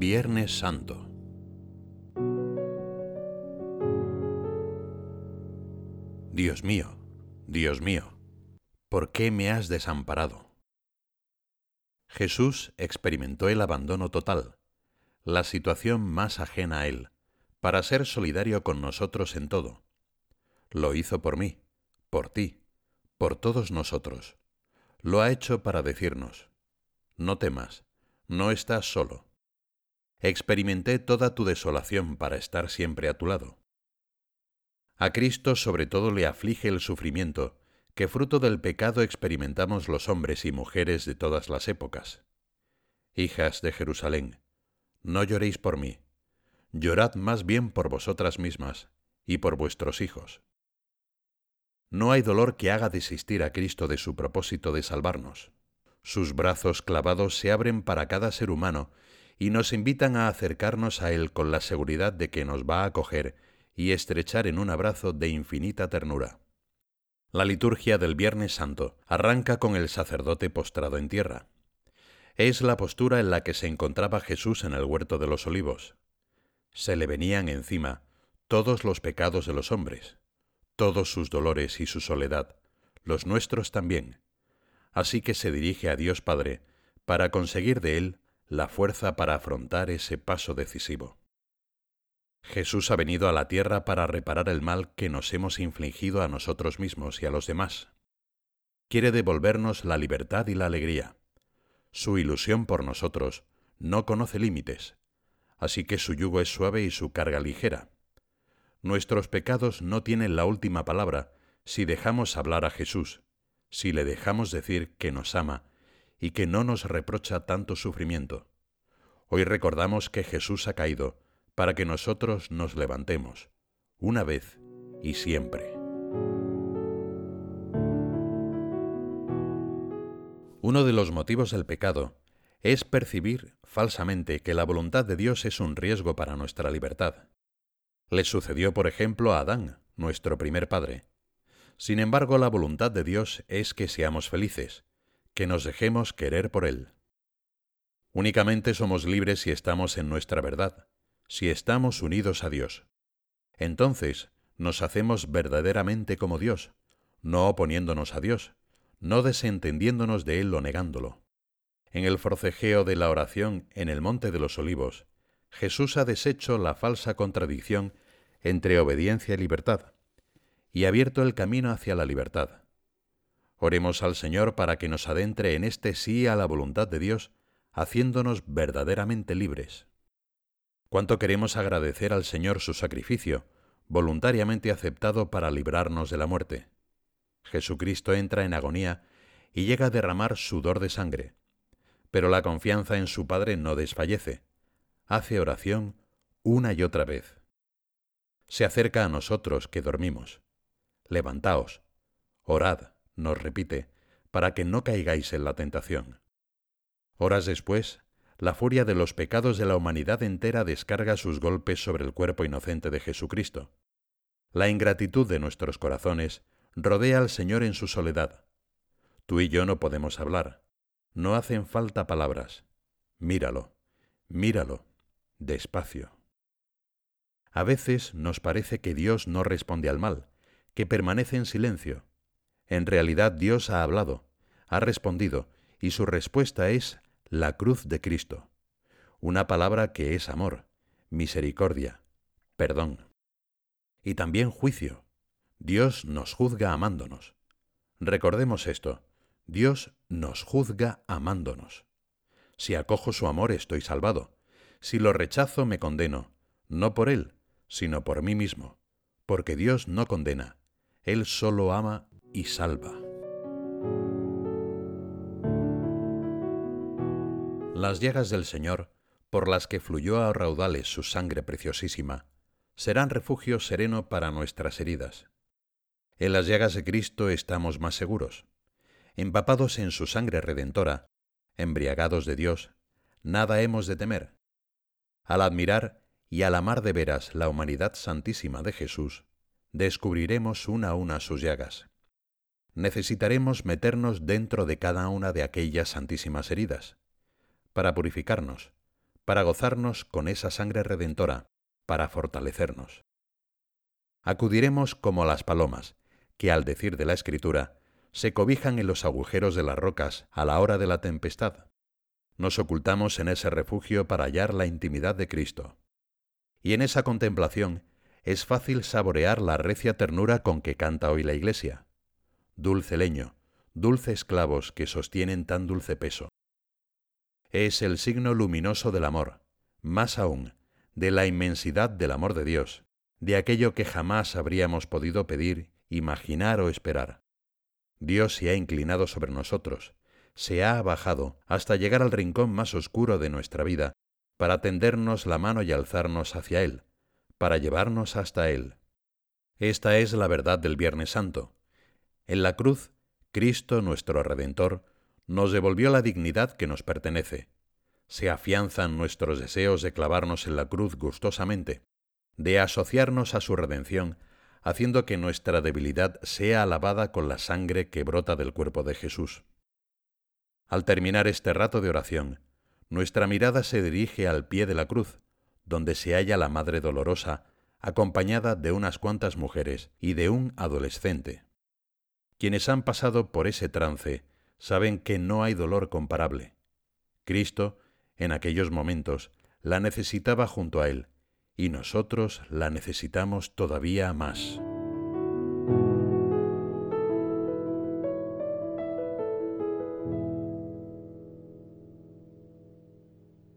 Viernes Santo. Dios mío, Dios mío, ¿por qué me has desamparado? Jesús experimentó el abandono total, la situación más ajena a Él, para ser solidario con nosotros en todo. Lo hizo por mí, por ti, por todos nosotros. Lo ha hecho para decirnos, no temas, no estás solo. Experimenté toda tu desolación para estar siempre a tu lado. A Cristo sobre todo le aflige el sufrimiento, que fruto del pecado experimentamos los hombres y mujeres de todas las épocas. Hijas de Jerusalén, no lloréis por mí, llorad más bien por vosotras mismas y por vuestros hijos. No hay dolor que haga desistir a Cristo de su propósito de salvarnos. Sus brazos clavados se abren para cada ser humano y nos invitan a acercarnos a Él con la seguridad de que nos va a acoger y estrechar en un abrazo de infinita ternura. La liturgia del Viernes Santo arranca con el sacerdote postrado en tierra. Es la postura en la que se encontraba Jesús en el huerto de los olivos. Se le venían encima todos los pecados de los hombres, todos sus dolores y su soledad, los nuestros también, así que se dirige a Dios Padre para conseguir de Él la fuerza para afrontar ese paso decisivo. Jesús ha venido a la tierra para reparar el mal que nos hemos infligido a nosotros mismos y a los demás. Quiere devolvernos la libertad y la alegría. Su ilusión por nosotros no conoce límites, así que su yugo es suave y su carga ligera. Nuestros pecados no tienen la última palabra si dejamos hablar a Jesús, si le dejamos decir que nos ama y que no nos reprocha tanto sufrimiento. Hoy recordamos que Jesús ha caído para que nosotros nos levantemos, una vez y siempre. Uno de los motivos del pecado es percibir falsamente que la voluntad de Dios es un riesgo para nuestra libertad. Le sucedió, por ejemplo, a Adán, nuestro primer padre. Sin embargo, la voluntad de Dios es que seamos felices, que nos dejemos querer por Él. Únicamente somos libres si estamos en nuestra verdad, si estamos unidos a Dios. Entonces nos hacemos verdaderamente como Dios, no oponiéndonos a Dios, no desentendiéndonos de Él o negándolo. En el forcejeo de la oración en el Monte de los Olivos, Jesús ha deshecho la falsa contradicción entre obediencia y libertad y abierto el camino hacia la libertad. Oremos al Señor para que nos adentre en este sí a la voluntad de Dios, haciéndonos verdaderamente libres. Cuánto queremos agradecer al Señor su sacrificio, voluntariamente aceptado para librarnos de la muerte. Jesucristo entra en agonía y llega a derramar sudor de sangre, pero la confianza en su Padre no desfallece. Hace oración una y otra vez. Se acerca a nosotros que dormimos levantaos, orad, nos repite, para que no caigáis en la tentación. Horas después, la furia de los pecados de la humanidad entera descarga sus golpes sobre el cuerpo inocente de Jesucristo. La ingratitud de nuestros corazones rodea al Señor en su soledad. Tú y yo no podemos hablar. No hacen falta palabras. Míralo, míralo, despacio. A veces nos parece que Dios no responde al mal, que permanece en silencio. En realidad Dios ha hablado, ha respondido, y su respuesta es la cruz de Cristo, una palabra que es amor, misericordia, perdón. Y también juicio. Dios nos juzga amándonos. Recordemos esto, Dios nos juzga amándonos. Si acojo su amor estoy salvado. Si lo rechazo me condeno, no por Él, sino por mí mismo, porque Dios no condena, él solo ama y salva. Las llagas del Señor, por las que fluyó a raudales su sangre preciosísima, serán refugio sereno para nuestras heridas. En las llagas de Cristo estamos más seguros. Empapados en su sangre redentora, embriagados de Dios, nada hemos de temer. Al admirar y al amar de veras la humanidad santísima de Jesús, descubriremos una a una sus llagas. Necesitaremos meternos dentro de cada una de aquellas santísimas heridas, para purificarnos, para gozarnos con esa sangre redentora, para fortalecernos. Acudiremos como las palomas, que al decir de la Escritura, se cobijan en los agujeros de las rocas a la hora de la tempestad. Nos ocultamos en ese refugio para hallar la intimidad de Cristo. Y en esa contemplación es fácil saborear la recia ternura con que canta hoy la Iglesia. Dulce leño, dulces clavos que sostienen tan dulce peso. Es el signo luminoso del amor, más aún, de la inmensidad del amor de Dios, de aquello que jamás habríamos podido pedir, imaginar o esperar. Dios se ha inclinado sobre nosotros, se ha bajado hasta llegar al rincón más oscuro de nuestra vida, para tendernos la mano y alzarnos hacia Él, para llevarnos hasta Él. Esta es la verdad del Viernes Santo. En la cruz, Cristo nuestro Redentor nos devolvió la dignidad que nos pertenece. Se afianzan nuestros deseos de clavarnos en la cruz gustosamente, de asociarnos a su redención haciendo que nuestra debilidad sea alabada con la sangre que brota del cuerpo de Jesús. Al terminar este rato de oración, nuestra mirada se dirige al pie de la cruz, donde se halla la Madre Dolorosa, acompañada de unas cuantas mujeres y de un adolescente. Quienes han pasado por ese trance saben que no hay dolor comparable. Cristo, en aquellos momentos, la necesitaba junto a él, y nosotros la necesitamos todavía más.